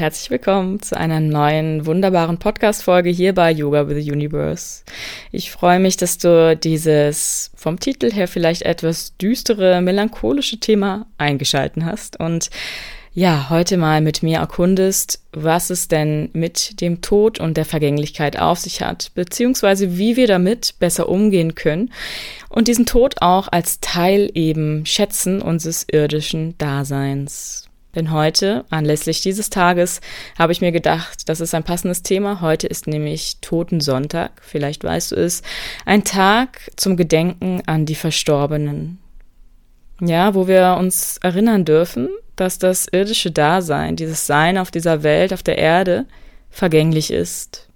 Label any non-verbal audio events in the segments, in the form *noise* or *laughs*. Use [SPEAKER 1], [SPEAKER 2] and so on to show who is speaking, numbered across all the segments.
[SPEAKER 1] herzlich willkommen zu einer neuen wunderbaren Podcast-Folge hier bei Yoga with the Universe. Ich freue mich, dass du dieses vom Titel her vielleicht etwas düstere, melancholische Thema eingeschalten hast und ja, heute mal mit mir erkundest, was es denn mit dem Tod und der Vergänglichkeit auf sich hat, beziehungsweise wie wir damit besser umgehen können und diesen Tod auch als Teil eben schätzen unseres irdischen Daseins. Denn heute, anlässlich dieses Tages, habe ich mir gedacht, das ist ein passendes Thema. Heute ist nämlich Totensonntag, vielleicht weißt du es, ein Tag zum Gedenken an die Verstorbenen. Ja, wo wir uns erinnern dürfen, dass das irdische Dasein, dieses Sein auf dieser Welt, auf der Erde, vergänglich ist.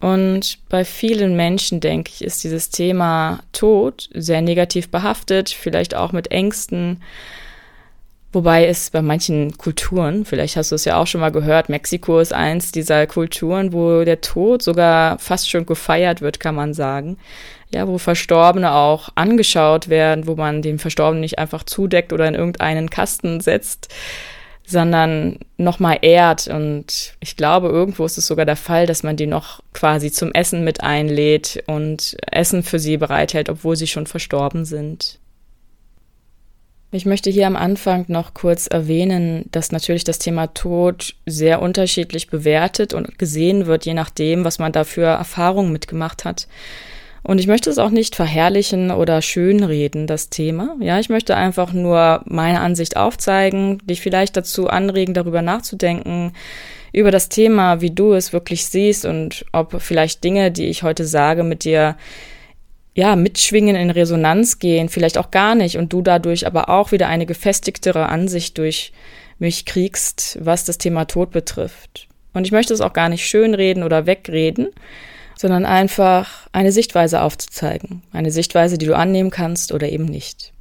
[SPEAKER 1] Und bei vielen Menschen, denke ich, ist dieses Thema Tod sehr negativ behaftet, vielleicht auch mit Ängsten, Wobei es bei manchen Kulturen, vielleicht hast du es ja auch schon mal gehört, Mexiko ist eins dieser Kulturen, wo der Tod sogar fast schon gefeiert wird, kann man sagen. Ja, wo Verstorbene auch angeschaut werden, wo man den Verstorbenen nicht einfach zudeckt oder in irgendeinen Kasten setzt, sondern nochmal ehrt. Und ich glaube, irgendwo ist es sogar der Fall, dass man die noch quasi zum Essen mit einlädt und Essen für sie bereithält, obwohl sie schon verstorben sind. Ich möchte hier am Anfang noch kurz erwähnen, dass natürlich das Thema Tod sehr unterschiedlich bewertet und gesehen wird, je nachdem, was man da für Erfahrungen mitgemacht hat. Und ich möchte es auch nicht verherrlichen oder schönreden, das Thema. Ja, ich möchte einfach nur meine Ansicht aufzeigen, dich vielleicht dazu anregen, darüber nachzudenken, über das Thema, wie du es wirklich siehst und ob vielleicht Dinge, die ich heute sage, mit dir ja, mitschwingen, in Resonanz gehen, vielleicht auch gar nicht und du dadurch aber auch wieder eine gefestigtere Ansicht durch mich kriegst, was das Thema Tod betrifft. Und ich möchte es auch gar nicht schönreden oder wegreden, sondern einfach eine Sichtweise aufzuzeigen. Eine Sichtweise, die du annehmen kannst oder eben nicht.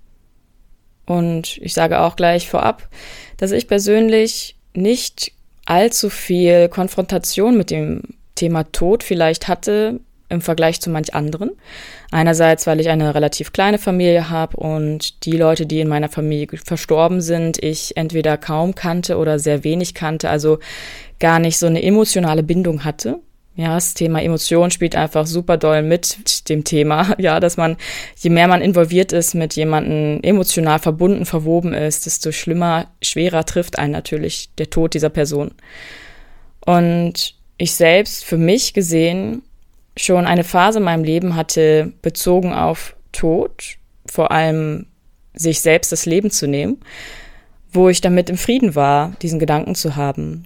[SPEAKER 1] Und ich sage auch gleich vorab, dass ich persönlich nicht allzu viel Konfrontation mit dem Thema Tod vielleicht hatte im Vergleich zu manch anderen. Einerseits, weil ich eine relativ kleine Familie habe und die Leute, die in meiner Familie verstorben sind, ich entweder kaum kannte oder sehr wenig kannte, also gar nicht so eine emotionale Bindung hatte. Ja, das Thema Emotion spielt einfach super doll mit dem Thema, *laughs* ja, dass man, je mehr man involviert ist, mit jemandem emotional verbunden, verwoben ist, desto schlimmer, schwerer trifft einen natürlich der Tod dieser Person. Und ich selbst, für mich gesehen, schon eine Phase in meinem Leben hatte, bezogen auf Tod, vor allem sich selbst das Leben zu nehmen, wo ich damit im Frieden war, diesen Gedanken zu haben.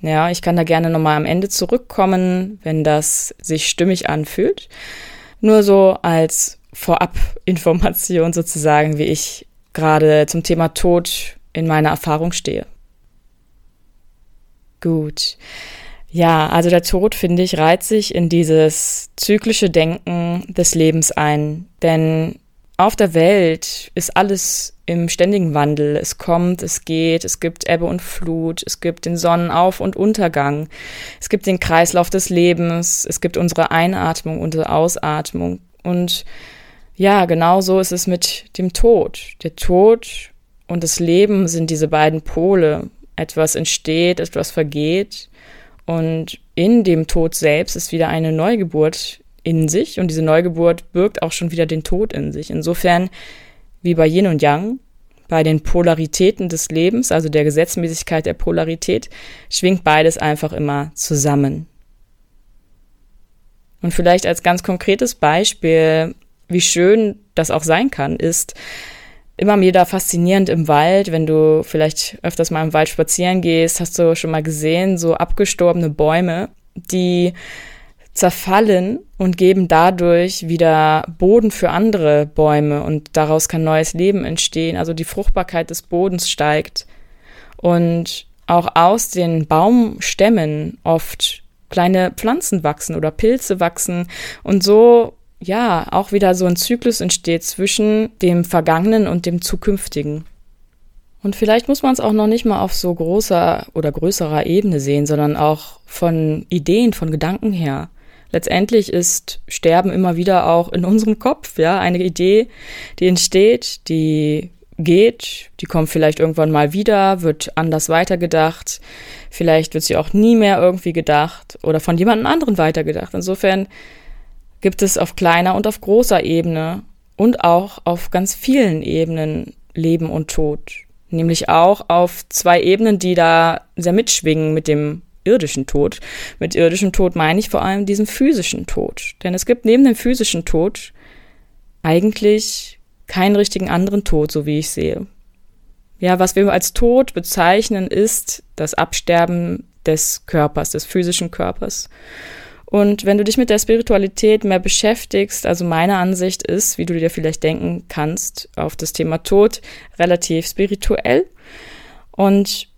[SPEAKER 1] Ja, ich kann da gerne nochmal am Ende zurückkommen, wenn das sich stimmig anfühlt. Nur so als Vorabinformation *laughs* sozusagen, wie ich gerade zum Thema Tod in meiner Erfahrung stehe. Gut. Ja, also der Tod, finde ich, reiht sich in dieses zyklische Denken des Lebens ein. Denn auf der Welt ist alles im ständigen Wandel. Es kommt, es geht, es gibt Ebbe und Flut, es gibt den Sonnenauf- und Untergang, es gibt den Kreislauf des Lebens, es gibt unsere Einatmung, unsere Ausatmung. Und ja, genau so ist es mit dem Tod. Der Tod und das Leben sind diese beiden Pole. Etwas entsteht, etwas vergeht. Und in dem Tod selbst ist wieder eine Neugeburt in sich und diese Neugeburt birgt auch schon wieder den Tod in sich. Insofern, wie bei Yin und Yang, bei den Polaritäten des Lebens, also der Gesetzmäßigkeit der Polarität, schwingt beides einfach immer zusammen. Und vielleicht als ganz konkretes Beispiel, wie schön das auch sein kann, ist, immer wieder faszinierend im Wald, wenn du vielleicht öfters mal im Wald spazieren gehst, hast du schon mal gesehen, so abgestorbene Bäume, die zerfallen und geben dadurch wieder Boden für andere Bäume und daraus kann neues Leben entstehen. Also die Fruchtbarkeit des Bodens steigt und auch aus den Baumstämmen oft kleine Pflanzen wachsen oder Pilze wachsen und so ja, auch wieder so ein Zyklus entsteht zwischen dem Vergangenen und dem Zukünftigen. Und vielleicht muss man es auch noch nicht mal auf so großer oder größerer Ebene sehen, sondern auch von Ideen, von Gedanken her. Letztendlich ist Sterben immer wieder auch in unserem Kopf, ja, eine Idee, die entsteht, die geht, die kommt vielleicht irgendwann mal wieder, wird anders weitergedacht, vielleicht wird sie auch nie mehr irgendwie gedacht oder von jemandem anderen weitergedacht. Insofern gibt es auf kleiner und auf großer Ebene und auch auf ganz vielen Ebenen Leben und Tod. Nämlich auch auf zwei Ebenen, die da sehr mitschwingen mit dem irdischen Tod. Mit irdischem Tod meine ich vor allem diesen physischen Tod. Denn es gibt neben dem physischen Tod eigentlich keinen richtigen anderen Tod, so wie ich sehe. Ja, was wir als Tod bezeichnen, ist das Absterben des Körpers, des physischen Körpers. Und wenn du dich mit der Spiritualität mehr beschäftigst, also meine Ansicht ist, wie du dir vielleicht denken kannst, auf das Thema Tod relativ spirituell. Und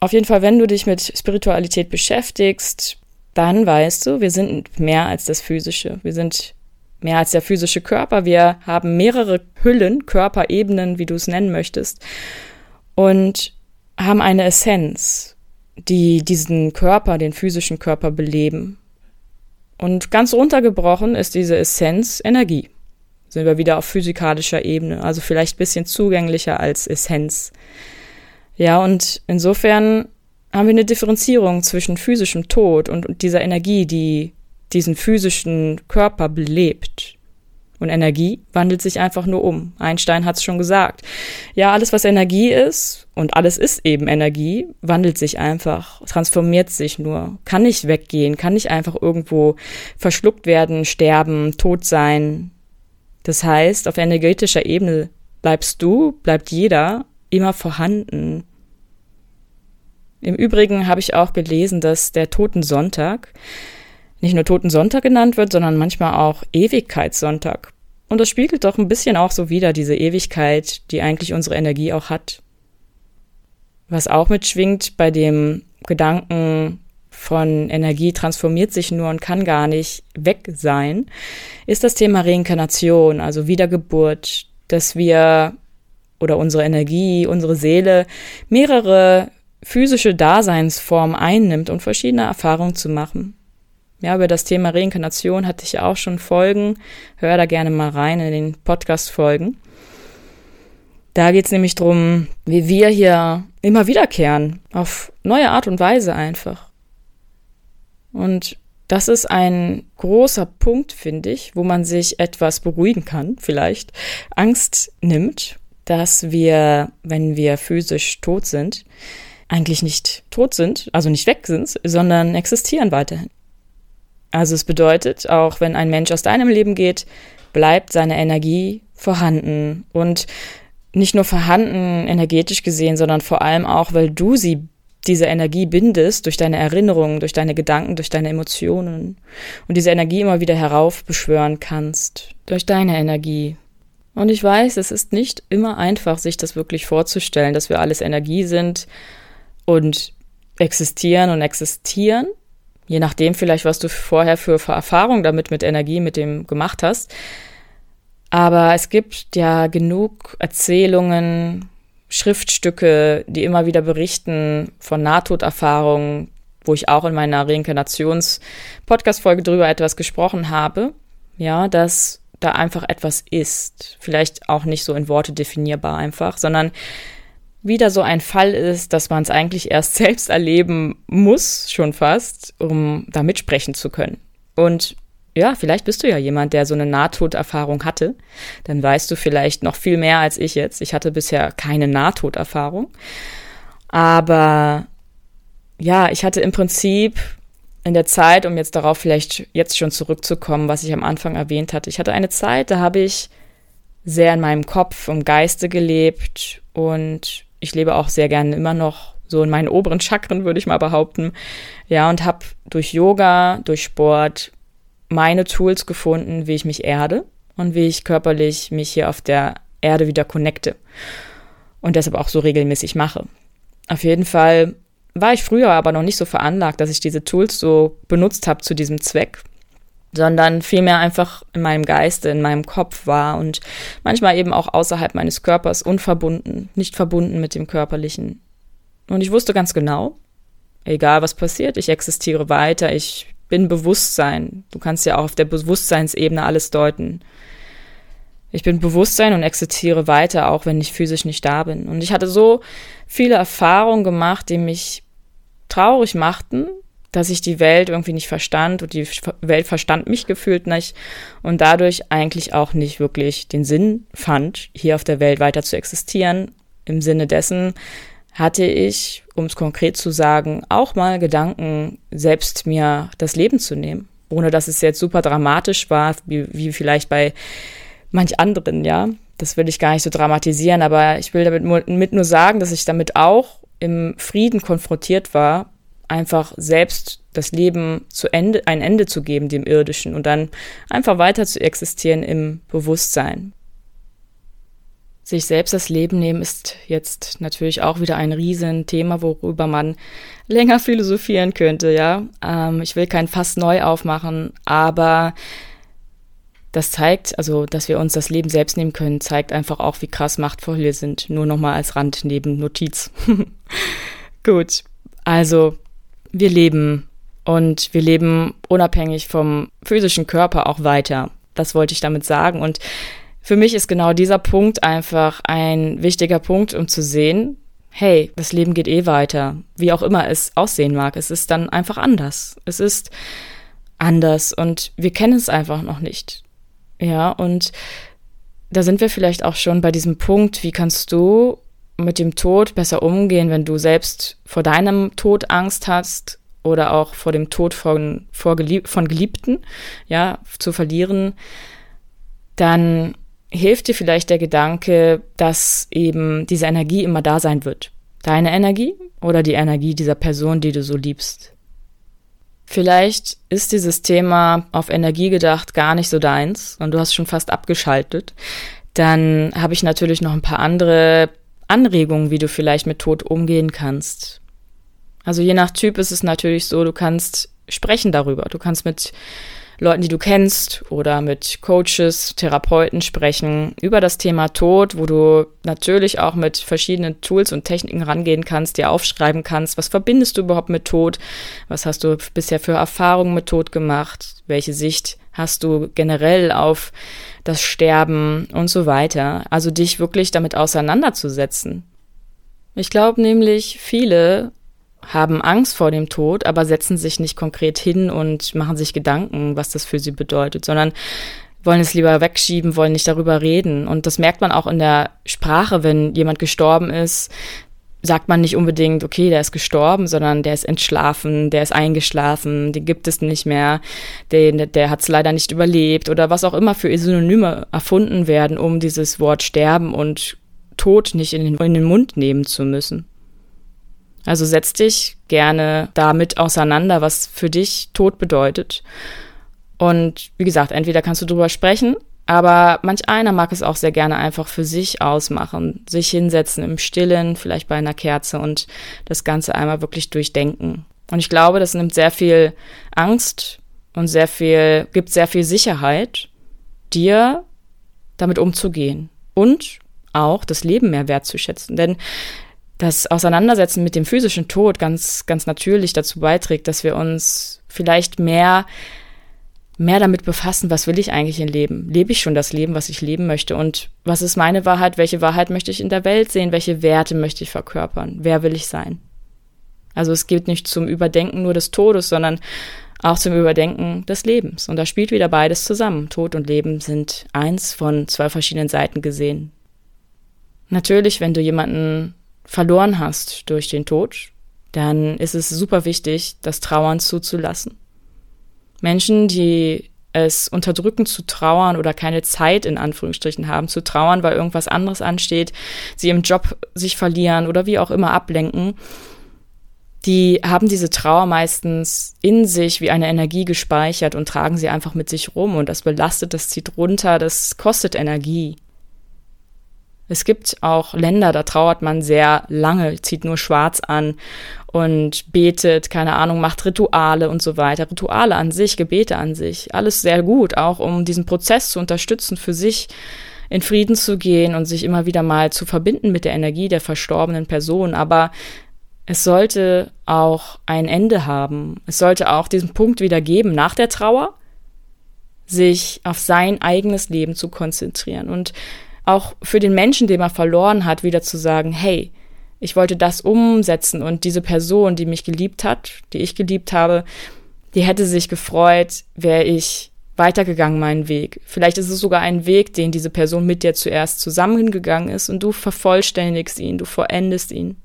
[SPEAKER 1] auf jeden Fall, wenn du dich mit Spiritualität beschäftigst, dann weißt du, wir sind mehr als das Physische. Wir sind mehr als der physische Körper. Wir haben mehrere Hüllen, Körperebenen, wie du es nennen möchtest, und haben eine Essenz, die diesen Körper, den physischen Körper beleben. Und ganz runtergebrochen ist diese Essenz Energie. Sind wir wieder auf physikalischer Ebene, also vielleicht bisschen zugänglicher als Essenz. Ja, und insofern haben wir eine Differenzierung zwischen physischem Tod und dieser Energie, die diesen physischen Körper belebt. Und Energie wandelt sich einfach nur um. Einstein hat es schon gesagt. Ja, alles, was Energie ist, und alles ist eben Energie, wandelt sich einfach, transformiert sich nur, kann nicht weggehen, kann nicht einfach irgendwo verschluckt werden, sterben, tot sein. Das heißt, auf energetischer Ebene bleibst du, bleibt jeder immer vorhanden. Im Übrigen habe ich auch gelesen, dass der Totensonntag nicht nur Totensonntag genannt wird, sondern manchmal auch Ewigkeitssonntag. Und das spiegelt doch ein bisschen auch so wieder diese Ewigkeit, die eigentlich unsere Energie auch hat. Was auch mitschwingt bei dem Gedanken von Energie transformiert sich nur und kann gar nicht weg sein, ist das Thema Reinkarnation, also Wiedergeburt, dass wir oder unsere Energie, unsere Seele mehrere physische Daseinsformen einnimmt, um verschiedene Erfahrungen zu machen. Ja, über das Thema Reinkarnation hatte ich auch schon Folgen. Hör da gerne mal rein in den Podcast-Folgen. Da geht es nämlich darum, wie wir hier immer wiederkehren, auf neue Art und Weise einfach. Und das ist ein großer Punkt, finde ich, wo man sich etwas beruhigen kann, vielleicht Angst nimmt, dass wir, wenn wir physisch tot sind, eigentlich nicht tot sind, also nicht weg sind, sondern existieren weiterhin. Also es bedeutet, auch wenn ein Mensch aus deinem Leben geht, bleibt seine Energie vorhanden und nicht nur vorhanden energetisch gesehen, sondern vor allem auch, weil du sie diese Energie bindest durch deine Erinnerungen, durch deine Gedanken, durch deine Emotionen und diese Energie immer wieder heraufbeschwören kannst durch deine Energie. Und ich weiß, es ist nicht immer einfach, sich das wirklich vorzustellen, dass wir alles Energie sind und existieren und existieren Je nachdem vielleicht, was du vorher für Erfahrungen damit mit Energie, mit dem gemacht hast. Aber es gibt ja genug Erzählungen, Schriftstücke, die immer wieder berichten von Nahtoderfahrungen, wo ich auch in meiner Reinkarnations-Podcast-Folge drüber etwas gesprochen habe. Ja, dass da einfach etwas ist. Vielleicht auch nicht so in Worte definierbar einfach, sondern wieder so ein Fall ist, dass man es eigentlich erst *laughs* selbst erleben muss, schon fast, um da mitsprechen zu können. Und ja, vielleicht bist du ja jemand, der so eine Nahtoderfahrung hatte. Dann weißt du vielleicht noch viel mehr als ich jetzt. Ich hatte bisher keine Nahtoderfahrung. Aber ja, ich hatte im Prinzip in der Zeit, um jetzt darauf vielleicht jetzt schon zurückzukommen, was ich am Anfang erwähnt hatte, ich hatte eine Zeit, da habe ich sehr in meinem Kopf, im Geiste gelebt und ich lebe auch sehr gerne immer noch so in meinen oberen Chakren, würde ich mal behaupten. Ja, und habe durch Yoga, durch Sport meine Tools gefunden, wie ich mich erde und wie ich körperlich mich hier auf der Erde wieder connecte. Und deshalb auch so regelmäßig mache. Auf jeden Fall war ich früher aber noch nicht so veranlagt, dass ich diese Tools so benutzt habe zu diesem Zweck sondern vielmehr einfach in meinem Geiste, in meinem Kopf war und manchmal eben auch außerhalb meines Körpers unverbunden, nicht verbunden mit dem Körperlichen. Und ich wusste ganz genau, egal was passiert, ich existiere weiter, ich bin Bewusstsein. Du kannst ja auch auf der Bewusstseinsebene alles deuten. Ich bin Bewusstsein und existiere weiter, auch wenn ich physisch nicht da bin. Und ich hatte so viele Erfahrungen gemacht, die mich traurig machten, dass ich die Welt irgendwie nicht verstand und die Welt verstand mich gefühlt nicht und dadurch eigentlich auch nicht wirklich den Sinn fand, hier auf der Welt weiter zu existieren. Im Sinne dessen hatte ich, um es konkret zu sagen, auch mal Gedanken, selbst mir das Leben zu nehmen, ohne dass es jetzt super dramatisch war, wie, wie vielleicht bei manch anderen, ja. Das will ich gar nicht so dramatisieren, aber ich will damit mit nur sagen, dass ich damit auch im Frieden konfrontiert war, einfach selbst das Leben zu Ende, ein Ende zu geben, dem irdischen, und dann einfach weiter zu existieren im Bewusstsein. Sich selbst das Leben nehmen ist jetzt natürlich auch wieder ein Riesenthema, worüber man länger philosophieren könnte, ja. Ähm, ich will kein Fass neu aufmachen, aber das zeigt, also, dass wir uns das Leben selbst nehmen können, zeigt einfach auch, wie krass machtvoll wir sind. Nur nochmal als Rand neben Notiz. *laughs* Gut. Also, wir leben und wir leben unabhängig vom physischen Körper auch weiter. Das wollte ich damit sagen. Und für mich ist genau dieser Punkt einfach ein wichtiger Punkt, um zu sehen, hey, das Leben geht eh weiter, wie auch immer es aussehen mag. Es ist dann einfach anders. Es ist anders und wir kennen es einfach noch nicht. Ja, und da sind wir vielleicht auch schon bei diesem Punkt, wie kannst du mit dem Tod besser umgehen, wenn du selbst vor deinem Tod Angst hast oder auch vor dem Tod von, vor Gelieb von Geliebten, ja, zu verlieren, dann hilft dir vielleicht der Gedanke, dass eben diese Energie immer da sein wird. Deine Energie oder die Energie dieser Person, die du so liebst. Vielleicht ist dieses Thema auf Energie gedacht gar nicht so deins und du hast schon fast abgeschaltet. Dann habe ich natürlich noch ein paar andere Anregungen, wie du vielleicht mit Tod umgehen kannst. Also je nach Typ ist es natürlich so, du kannst sprechen darüber. Du kannst mit Leuten, die du kennst oder mit Coaches, Therapeuten sprechen über das Thema Tod, wo du natürlich auch mit verschiedenen Tools und Techniken rangehen kannst, dir aufschreiben kannst, was verbindest du überhaupt mit Tod, was hast du bisher für Erfahrungen mit Tod gemacht, welche Sicht hast du generell auf das Sterben und so weiter. Also dich wirklich damit auseinanderzusetzen. Ich glaube nämlich, viele haben Angst vor dem Tod, aber setzen sich nicht konkret hin und machen sich Gedanken, was das für sie bedeutet, sondern wollen es lieber wegschieben, wollen nicht darüber reden. Und das merkt man auch in der Sprache, wenn jemand gestorben ist, sagt man nicht unbedingt, okay, der ist gestorben, sondern der ist entschlafen, der ist eingeschlafen, den gibt es nicht mehr, den, der hat es leider nicht überlebt oder was auch immer für Synonyme erfunden werden, um dieses Wort sterben und Tod nicht in den, in den Mund nehmen zu müssen. Also setz dich gerne damit auseinander, was für dich Tod bedeutet. Und wie gesagt, entweder kannst du drüber sprechen, aber manch einer mag es auch sehr gerne einfach für sich ausmachen, sich hinsetzen im Stillen, vielleicht bei einer Kerze und das Ganze einmal wirklich durchdenken. Und ich glaube, das nimmt sehr viel Angst und sehr viel, gibt sehr viel Sicherheit, dir damit umzugehen und auch das Leben mehr wertzuschätzen. Denn das Auseinandersetzen mit dem physischen Tod ganz, ganz natürlich dazu beiträgt, dass wir uns vielleicht mehr, mehr damit befassen, was will ich eigentlich im Leben? Lebe ich schon das Leben, was ich leben möchte? Und was ist meine Wahrheit? Welche Wahrheit möchte ich in der Welt sehen? Welche Werte möchte ich verkörpern? Wer will ich sein? Also es geht nicht zum Überdenken nur des Todes, sondern auch zum Überdenken des Lebens. Und da spielt wieder beides zusammen. Tod und Leben sind eins von zwei verschiedenen Seiten gesehen. Natürlich, wenn du jemanden verloren hast durch den Tod, dann ist es super wichtig, das Trauern zuzulassen. Menschen, die es unterdrücken zu trauern oder keine Zeit in Anführungsstrichen haben zu trauern, weil irgendwas anderes ansteht, sie im Job sich verlieren oder wie auch immer ablenken, die haben diese Trauer meistens in sich wie eine Energie gespeichert und tragen sie einfach mit sich rum und das belastet, das zieht runter, das kostet Energie. Es gibt auch Länder, da trauert man sehr lange, zieht nur schwarz an und betet, keine Ahnung, macht Rituale und so weiter. Rituale an sich, Gebete an sich, alles sehr gut, auch um diesen Prozess zu unterstützen, für sich in Frieden zu gehen und sich immer wieder mal zu verbinden mit der Energie der verstorbenen Person. Aber es sollte auch ein Ende haben. Es sollte auch diesen Punkt wieder geben nach der Trauer, sich auf sein eigenes Leben zu konzentrieren und auch für den Menschen, den man verloren hat, wieder zu sagen, hey, ich wollte das umsetzen und diese Person, die mich geliebt hat, die ich geliebt habe, die hätte sich gefreut, wäre ich weitergegangen meinen Weg. Vielleicht ist es sogar ein Weg, den diese Person mit dir zuerst zusammengegangen ist und du vervollständigst ihn, du vollendest ihn.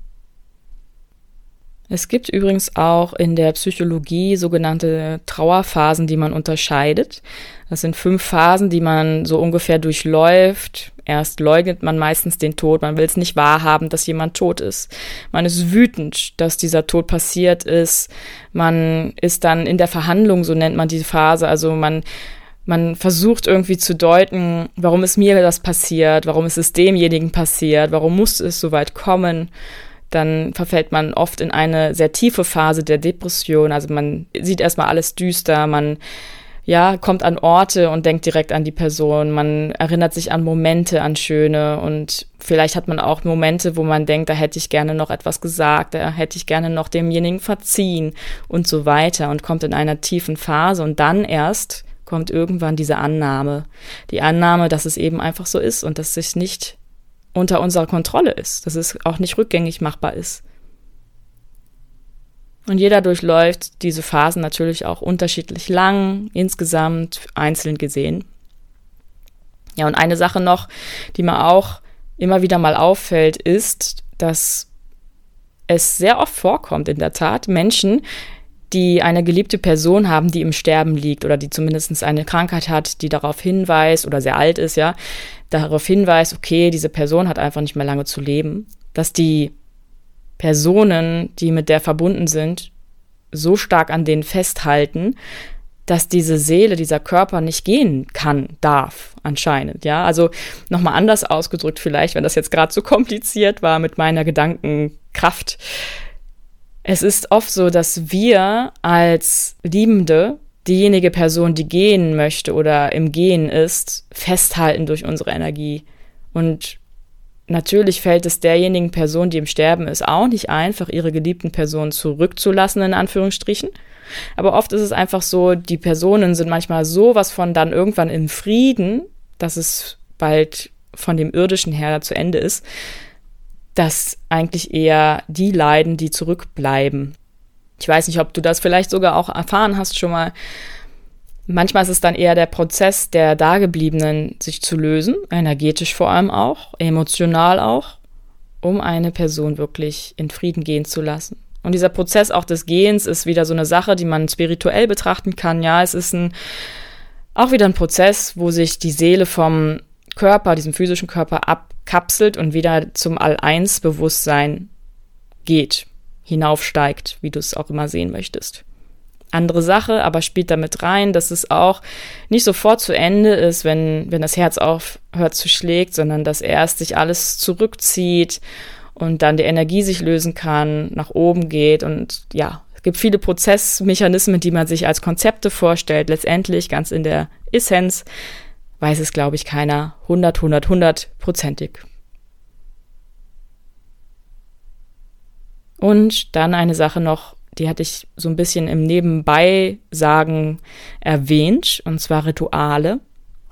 [SPEAKER 1] Es gibt übrigens auch in der Psychologie sogenannte Trauerphasen, die man unterscheidet. Das sind fünf Phasen, die man so ungefähr durchläuft. Erst leugnet man meistens den Tod, man will es nicht wahrhaben, dass jemand tot ist. Man ist wütend, dass dieser Tod passiert ist. Man ist dann in der Verhandlung, so nennt man diese Phase. Also man man versucht irgendwie zu deuten, warum ist mir das passiert, warum ist es demjenigen passiert, warum muss es so weit kommen dann verfällt man oft in eine sehr tiefe Phase der Depression. Also man sieht erstmal alles düster, man ja, kommt an Orte und denkt direkt an die Person. Man erinnert sich an Momente, an schöne und vielleicht hat man auch Momente, wo man denkt, da hätte ich gerne noch etwas gesagt, da hätte ich gerne noch demjenigen verziehen und so weiter und kommt in einer tiefen Phase und dann erst kommt irgendwann diese Annahme. Die Annahme, dass es eben einfach so ist und dass sich nicht unter unserer Kontrolle ist, dass es auch nicht rückgängig machbar ist. Und jeder durchläuft diese Phasen natürlich auch unterschiedlich lang, insgesamt einzeln gesehen. Ja, und eine Sache noch, die mir auch immer wieder mal auffällt, ist, dass es sehr oft vorkommt, in der Tat, Menschen, die eine geliebte Person haben, die im Sterben liegt oder die zumindest eine Krankheit hat, die darauf hinweist oder sehr alt ist, ja, darauf hinweist, okay, diese Person hat einfach nicht mehr lange zu leben, dass die Personen, die mit der verbunden sind, so stark an denen festhalten, dass diese Seele, dieser Körper nicht gehen kann, darf, anscheinend, ja. Also nochmal anders ausgedrückt vielleicht, wenn das jetzt gerade so *laughs* kompliziert war mit meiner Gedankenkraft. Es ist oft so, dass wir als Liebende diejenige Person, die gehen möchte oder im Gehen ist, festhalten durch unsere Energie. Und natürlich fällt es derjenigen Person, die im Sterben ist, auch nicht einfach, ihre geliebten Personen zurückzulassen, in Anführungsstrichen. Aber oft ist es einfach so, die Personen sind manchmal sowas von dann irgendwann in Frieden, dass es bald von dem irdischen her zu Ende ist, dass eigentlich eher die leiden, die zurückbleiben. Ich weiß nicht, ob du das vielleicht sogar auch erfahren hast schon mal. Manchmal ist es dann eher der Prozess der Dagebliebenen, sich zu lösen, energetisch vor allem auch, emotional auch, um eine Person wirklich in Frieden gehen zu lassen. Und dieser Prozess auch des Gehens ist wieder so eine Sache, die man spirituell betrachten kann. Ja, es ist ein, auch wieder ein Prozess, wo sich die Seele vom Körper, diesem physischen Körper abkapselt und wieder zum All-Eins-Bewusstsein geht, hinaufsteigt, wie du es auch immer sehen möchtest. Andere Sache, aber spielt damit rein, dass es auch nicht sofort zu Ende ist, wenn, wenn das Herz aufhört zu schlägt, sondern dass erst sich alles zurückzieht und dann die Energie sich lösen kann, nach oben geht und ja, es gibt viele Prozessmechanismen, die man sich als Konzepte vorstellt. Letztendlich, ganz in der Essenz, weiß es, glaube ich, keiner 100, 100, 100 prozentig. Und dann eine Sache noch, die hatte ich so ein bisschen im Nebenbei-Sagen erwähnt, und zwar Rituale.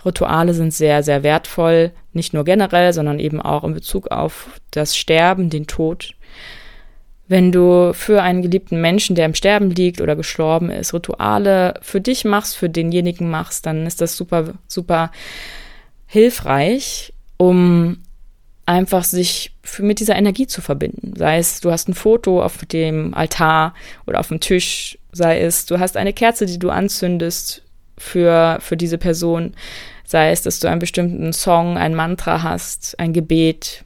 [SPEAKER 1] Rituale sind sehr, sehr wertvoll, nicht nur generell, sondern eben auch in Bezug auf das Sterben, den Tod. Wenn du für einen geliebten Menschen, der im Sterben liegt oder gestorben ist, Rituale für dich machst, für denjenigen machst, dann ist das super, super hilfreich, um einfach sich für, mit dieser Energie zu verbinden. Sei es, du hast ein Foto auf dem Altar oder auf dem Tisch, sei es, du hast eine Kerze, die du anzündest für, für diese Person, sei es, dass du einen bestimmten Song, ein Mantra hast, ein Gebet,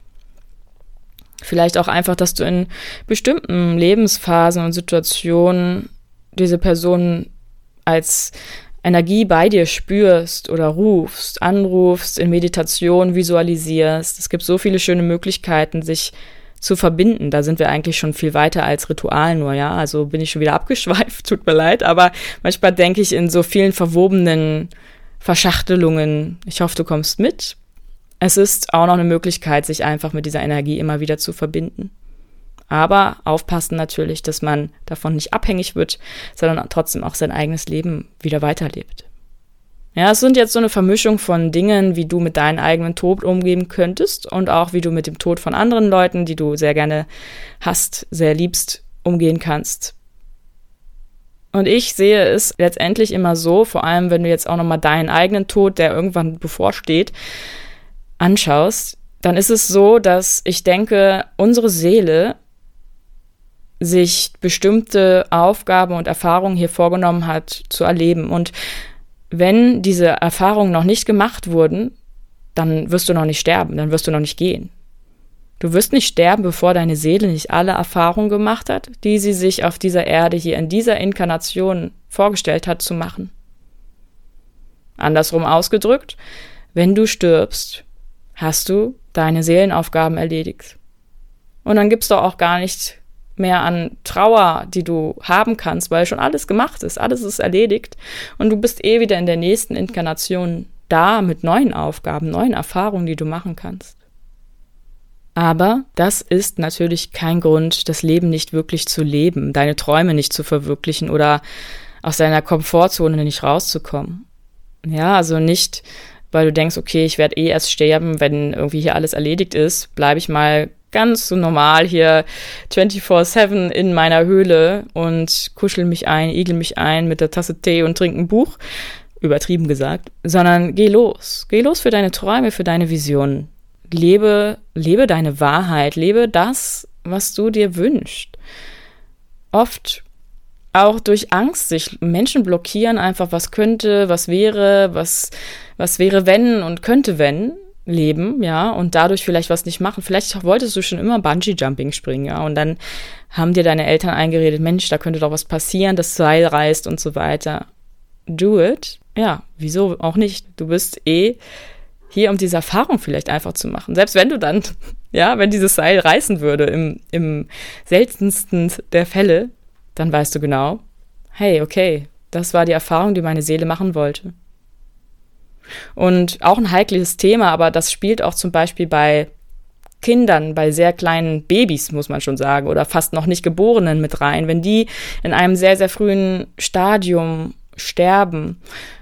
[SPEAKER 1] Vielleicht auch einfach, dass du in bestimmten Lebensphasen und Situationen diese Person als Energie bei dir spürst oder rufst, anrufst, in Meditation visualisierst. Es gibt so viele schöne Möglichkeiten, sich zu verbinden. Da sind wir eigentlich schon viel weiter als Ritual nur, ja. Also bin ich schon wieder *laughs* abgeschweift, tut mir leid, aber manchmal denke ich in so vielen verwobenen Verschachtelungen. Ich hoffe, du kommst mit. Es ist auch noch eine Möglichkeit, sich einfach mit dieser Energie immer wieder zu verbinden. Aber aufpassen natürlich, dass man davon nicht abhängig wird, sondern trotzdem auch sein eigenes Leben wieder weiterlebt. Ja, es sind jetzt so eine Vermischung von Dingen, wie du mit deinem eigenen Tod umgehen könntest und auch wie du mit dem Tod von anderen Leuten, die du sehr gerne hast, sehr liebst, umgehen kannst. Und ich sehe es letztendlich immer so, vor allem wenn du jetzt auch nochmal deinen eigenen Tod, der irgendwann bevorsteht, anschaust, dann ist es so, dass ich denke, unsere Seele sich bestimmte Aufgaben und Erfahrungen hier vorgenommen hat zu erleben. Und wenn diese Erfahrungen noch nicht gemacht wurden, dann wirst du noch nicht sterben, dann wirst du noch nicht gehen. Du wirst nicht sterben, bevor deine Seele nicht alle Erfahrungen gemacht hat, die sie sich auf dieser Erde hier in dieser Inkarnation vorgestellt hat zu machen. Andersrum ausgedrückt, wenn du stirbst, hast du deine Seelenaufgaben erledigt. Und dann gibt's doch auch gar nicht mehr an Trauer, die du haben kannst, weil schon alles gemacht ist, alles ist erledigt und du bist eh wieder in der nächsten Inkarnation da mit neuen Aufgaben, neuen Erfahrungen, die du machen kannst. Aber das ist natürlich kein Grund, das Leben nicht wirklich zu leben, deine Träume nicht zu verwirklichen oder aus deiner Komfortzone nicht rauszukommen. Ja, also nicht, weil du denkst, okay, ich werde eh erst sterben, wenn irgendwie hier alles erledigt ist, bleibe ich mal ganz so normal hier 24-7 in meiner Höhle und kuschel mich ein, igel mich ein mit der Tasse Tee und trink ein Buch. Übertrieben gesagt. Sondern geh los. Geh los für deine Träume, für deine Visionen. Lebe, lebe deine Wahrheit. Lebe das, was du dir wünschst. Oft auch durch Angst sich Menschen blockieren einfach, was könnte, was wäre, was, was wäre wenn und könnte wenn leben, ja, und dadurch vielleicht was nicht machen. Vielleicht wolltest du schon immer Bungee-Jumping springen, ja, und dann haben dir deine Eltern eingeredet, Mensch, da könnte doch was passieren, das Seil reißt und so weiter. Do it. Ja, wieso auch nicht? Du bist eh hier, um diese Erfahrung vielleicht einfach zu machen. Selbst wenn du dann, *laughs* ja, wenn dieses Seil reißen würde, im, im seltensten der Fälle, dann weißt du genau, hey, okay, das war die Erfahrung, die meine Seele machen wollte. Und auch ein heikles Thema, aber das spielt auch zum Beispiel bei Kindern, bei sehr kleinen Babys, muss man schon sagen, oder fast noch nicht Geborenen mit rein. Wenn die in einem sehr, sehr frühen Stadium sterben,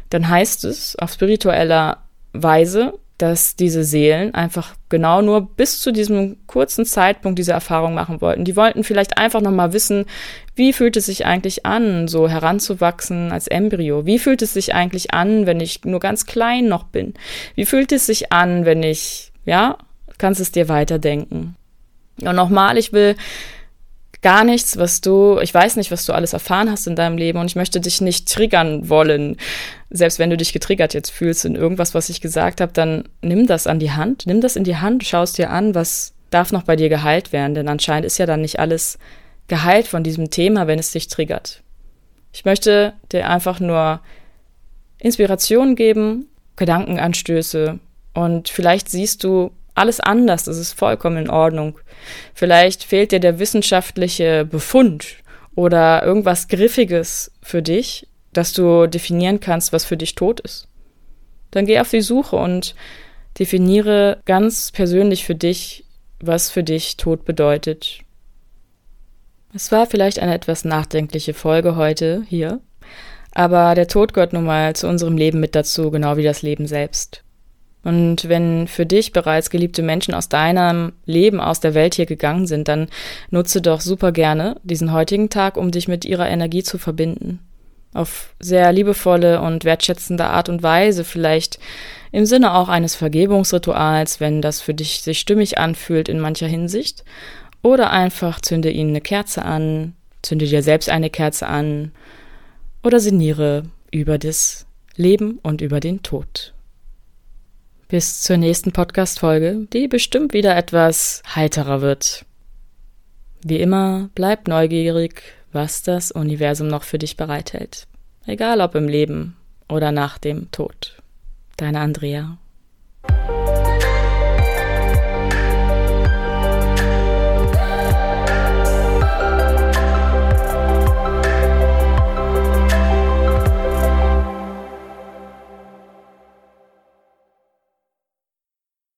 [SPEAKER 1] dann heißt es auf spiritueller Weise, dass diese Seelen einfach genau nur bis zu diesem kurzen Zeitpunkt diese Erfahrung machen wollten. Die wollten vielleicht einfach noch mal wissen, wie fühlt es sich eigentlich an, so heranzuwachsen als Embryo? Wie fühlt es sich eigentlich an, wenn ich nur ganz klein noch bin? Wie fühlt es sich an, wenn ich, ja, kannst es dir weiterdenken? Und nochmal, ich will gar nichts, was du, ich weiß nicht, was du alles erfahren hast in deinem Leben und ich möchte dich nicht triggern wollen. Selbst wenn du dich getriggert jetzt fühlst in irgendwas, was ich gesagt habe, dann nimm das an die Hand, nimm das in die Hand, schaust dir an, was darf noch bei dir geheilt werden, denn anscheinend ist ja dann nicht alles geheilt von diesem Thema, wenn es dich triggert. Ich möchte dir einfach nur Inspiration geben, Gedankenanstöße und vielleicht siehst du alles anders, das ist vollkommen in Ordnung. Vielleicht fehlt dir der wissenschaftliche Befund oder irgendwas Griffiges für dich, dass du definieren kannst, was für dich tot ist. Dann geh auf die Suche und definiere ganz persönlich für dich, was für dich Tod bedeutet. Es war vielleicht eine etwas nachdenkliche Folge heute hier, aber der Tod gehört nun mal zu unserem Leben mit dazu, genau wie das Leben selbst. Und wenn für dich bereits geliebte Menschen aus deinem Leben, aus der Welt hier gegangen sind, dann nutze doch super gerne diesen heutigen Tag, um dich mit ihrer Energie zu verbinden. Auf sehr liebevolle und wertschätzende Art und Weise, vielleicht im Sinne auch eines Vergebungsrituals, wenn das für dich sich stimmig anfühlt in mancher Hinsicht. Oder einfach zünde ihnen eine Kerze an, zünde dir selbst eine Kerze an oder sinniere über das Leben und über den Tod. Bis zur nächsten Podcast-Folge, die bestimmt wieder etwas heiterer wird. Wie immer, bleib neugierig, was das Universum noch für dich bereithält. Egal ob im Leben oder nach dem Tod. Deine Andrea.